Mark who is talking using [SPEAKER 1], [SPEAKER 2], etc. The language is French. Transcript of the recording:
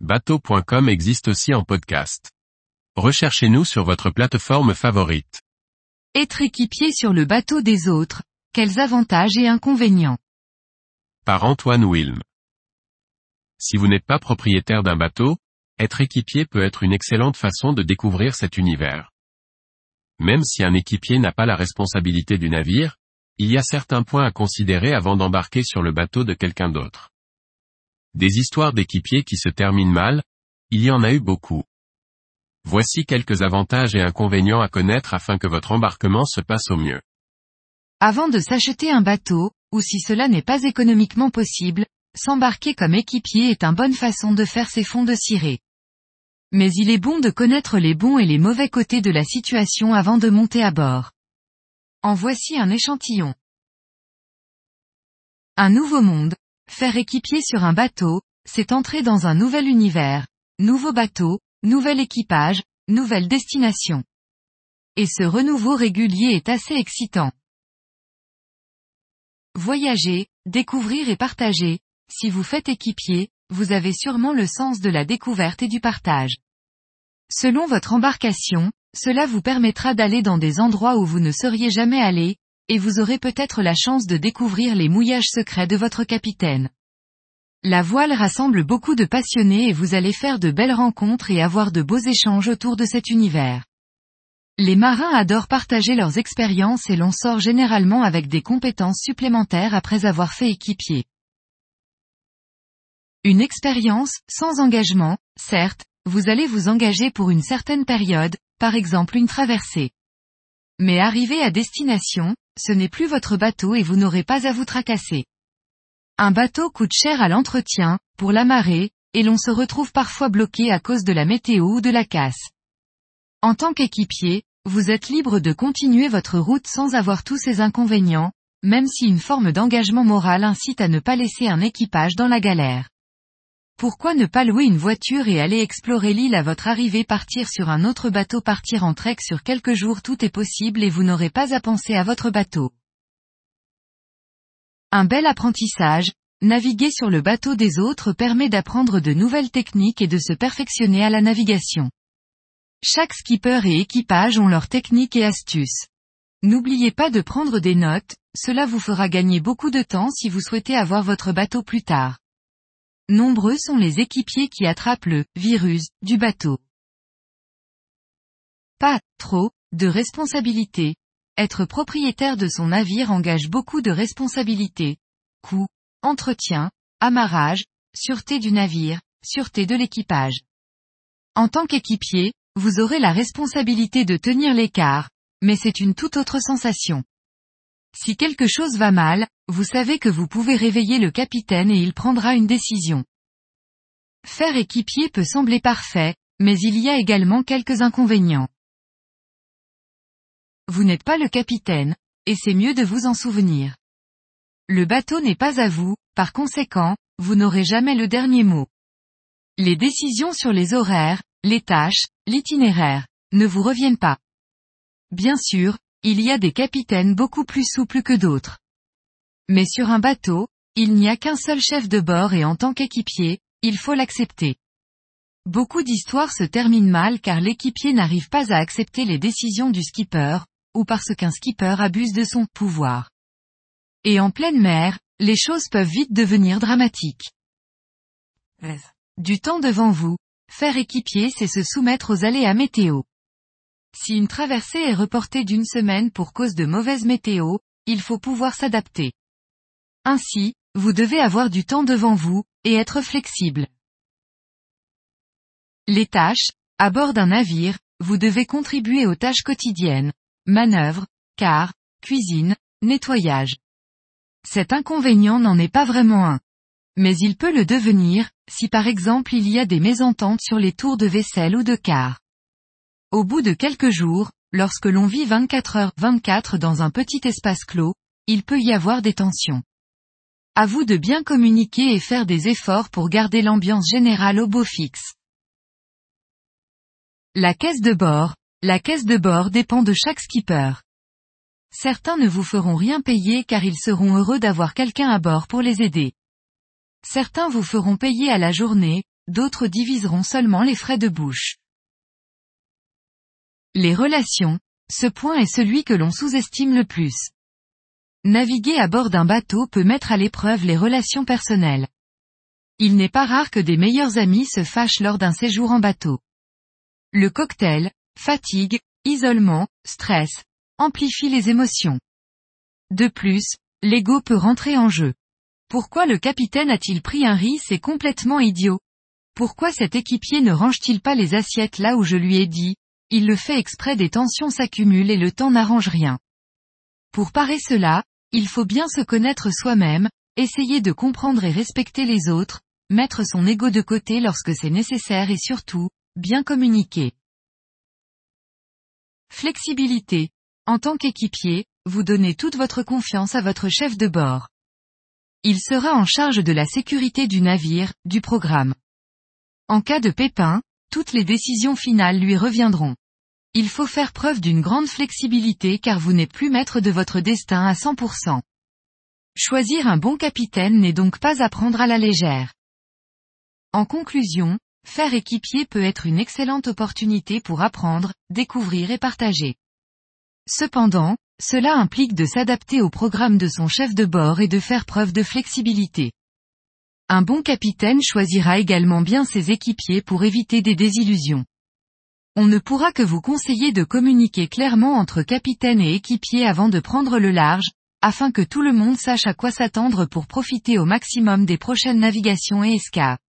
[SPEAKER 1] Bateau.com existe aussi en podcast. Recherchez-nous sur votre plateforme favorite.
[SPEAKER 2] Être équipier sur le bateau des autres, quels avantages et inconvénients?
[SPEAKER 1] Par Antoine Wilm. Si vous n'êtes pas propriétaire d'un bateau, être équipier peut être une excellente façon de découvrir cet univers. Même si un équipier n'a pas la responsabilité du navire, il y a certains points à considérer avant d'embarquer sur le bateau de quelqu'un d'autre. Des histoires d'équipiers qui se terminent mal, il y en a eu beaucoup. Voici quelques avantages et inconvénients à connaître afin que votre embarquement se passe au mieux.
[SPEAKER 2] Avant de s'acheter un bateau, ou si cela n'est pas économiquement possible, s'embarquer comme équipier est une bonne façon de faire ses fonds de cirée. Mais il est bon de connaître les bons et les mauvais côtés de la situation avant de monter à bord. En voici un échantillon. Un nouveau monde, Faire équipier sur un bateau, c'est entrer dans un nouvel univers, nouveau bateau, nouvel équipage, nouvelle destination. Et ce renouveau régulier est assez excitant. Voyager, découvrir et partager, si vous faites équipier, vous avez sûrement le sens de la découverte et du partage. Selon votre embarcation, cela vous permettra d'aller dans des endroits où vous ne seriez jamais allé, et vous aurez peut-être la chance de découvrir les mouillages secrets de votre capitaine. La voile rassemble beaucoup de passionnés et vous allez faire de belles rencontres et avoir de beaux échanges autour de cet univers. Les marins adorent partager leurs expériences et l'on sort généralement avec des compétences supplémentaires après avoir fait équipier. Une expérience, sans engagement, certes, vous allez vous engager pour une certaine période, par exemple une traversée. Mais arrivé à destination, ce n'est plus votre bateau et vous n'aurez pas à vous tracasser. Un bateau coûte cher à l'entretien, pour l'amarrer, et l'on se retrouve parfois bloqué à cause de la météo ou de la casse. En tant qu'équipier, vous êtes libre de continuer votre route sans avoir tous ces inconvénients, même si une forme d'engagement moral incite à ne pas laisser un équipage dans la galère. Pourquoi ne pas louer une voiture et aller explorer l'île à votre arrivée partir sur un autre bateau partir en trek sur quelques jours tout est possible et vous n'aurez pas à penser à votre bateau. Un bel apprentissage, naviguer sur le bateau des autres permet d'apprendre de nouvelles techniques et de se perfectionner à la navigation. Chaque skipper et équipage ont leurs techniques et astuces. N'oubliez pas de prendre des notes, cela vous fera gagner beaucoup de temps si vous souhaitez avoir votre bateau plus tard. Nombreux sont les équipiers qui attrapent le virus du bateau. Pas trop de responsabilité. Être propriétaire de son navire engage beaucoup de responsabilités. Coûts, entretien, amarrage, sûreté du navire, sûreté de l'équipage. En tant qu'équipier, vous aurez la responsabilité de tenir l'écart, mais c'est une toute autre sensation. Si quelque chose va mal, vous savez que vous pouvez réveiller le capitaine et il prendra une décision. Faire équipier peut sembler parfait, mais il y a également quelques inconvénients. Vous n'êtes pas le capitaine, et c'est mieux de vous en souvenir. Le bateau n'est pas à vous, par conséquent, vous n'aurez jamais le dernier mot. Les décisions sur les horaires, les tâches, l'itinéraire, ne vous reviennent pas. Bien sûr, il y a des capitaines beaucoup plus souples que d'autres. Mais sur un bateau, il n'y a qu'un seul chef de bord et en tant qu'équipier, il faut l'accepter. Beaucoup d'histoires se terminent mal car l'équipier n'arrive pas à accepter les décisions du skipper, ou parce qu'un skipper abuse de son pouvoir. Et en pleine mer, les choses peuvent vite devenir dramatiques. Du temps devant vous, faire équipier c'est se soumettre aux aléas météo. Si une traversée est reportée d'une semaine pour cause de mauvaise météo, il faut pouvoir s'adapter. Ainsi, vous devez avoir du temps devant vous, et être flexible. Les tâches, à bord d'un navire, vous devez contribuer aux tâches quotidiennes, manœuvres, car, cuisine, nettoyage. Cet inconvénient n'en est pas vraiment un. Mais il peut le devenir, si par exemple il y a des mésententes sur les tours de vaisselle ou de car. Au bout de quelques jours, lorsque l'on vit 24 heures 24 dans un petit espace clos, il peut y avoir des tensions. À vous de bien communiquer et faire des efforts pour garder l'ambiance générale au beau fixe. La caisse de bord. La caisse de bord dépend de chaque skipper. Certains ne vous feront rien payer car ils seront heureux d'avoir quelqu'un à bord pour les aider. Certains vous feront payer à la journée, d'autres diviseront seulement les frais de bouche. Les relations, ce point est celui que l'on sous-estime le plus. Naviguer à bord d'un bateau peut mettre à l'épreuve les relations personnelles. Il n'est pas rare que des meilleurs amis se fâchent lors d'un séjour en bateau. Le cocktail, fatigue, isolement, stress, amplifie les émotions. De plus, l'ego peut rentrer en jeu. Pourquoi le capitaine a-t-il pris un riz? C'est complètement idiot. Pourquoi cet équipier ne range-t-il pas les assiettes là où je lui ai dit? Il le fait exprès des tensions s'accumulent et le temps n'arrange rien. Pour parer cela, il faut bien se connaître soi-même, essayer de comprendre et respecter les autres, mettre son ego de côté lorsque c'est nécessaire et surtout, bien communiquer. Flexibilité. En tant qu'équipier, vous donnez toute votre confiance à votre chef de bord. Il sera en charge de la sécurité du navire, du programme. En cas de pépin, toutes les décisions finales lui reviendront. Il faut faire preuve d'une grande flexibilité car vous n'êtes plus maître de votre destin à 100%. Choisir un bon capitaine n'est donc pas à prendre à la légère. En conclusion, faire équipier peut être une excellente opportunité pour apprendre, découvrir et partager. Cependant, cela implique de s'adapter au programme de son chef de bord et de faire preuve de flexibilité. Un bon capitaine choisira également bien ses équipiers pour éviter des désillusions. On ne pourra que vous conseiller de communiquer clairement entre capitaine et équipier avant de prendre le large, afin que tout le monde sache à quoi s'attendre pour profiter au maximum des prochaines navigations et escapes.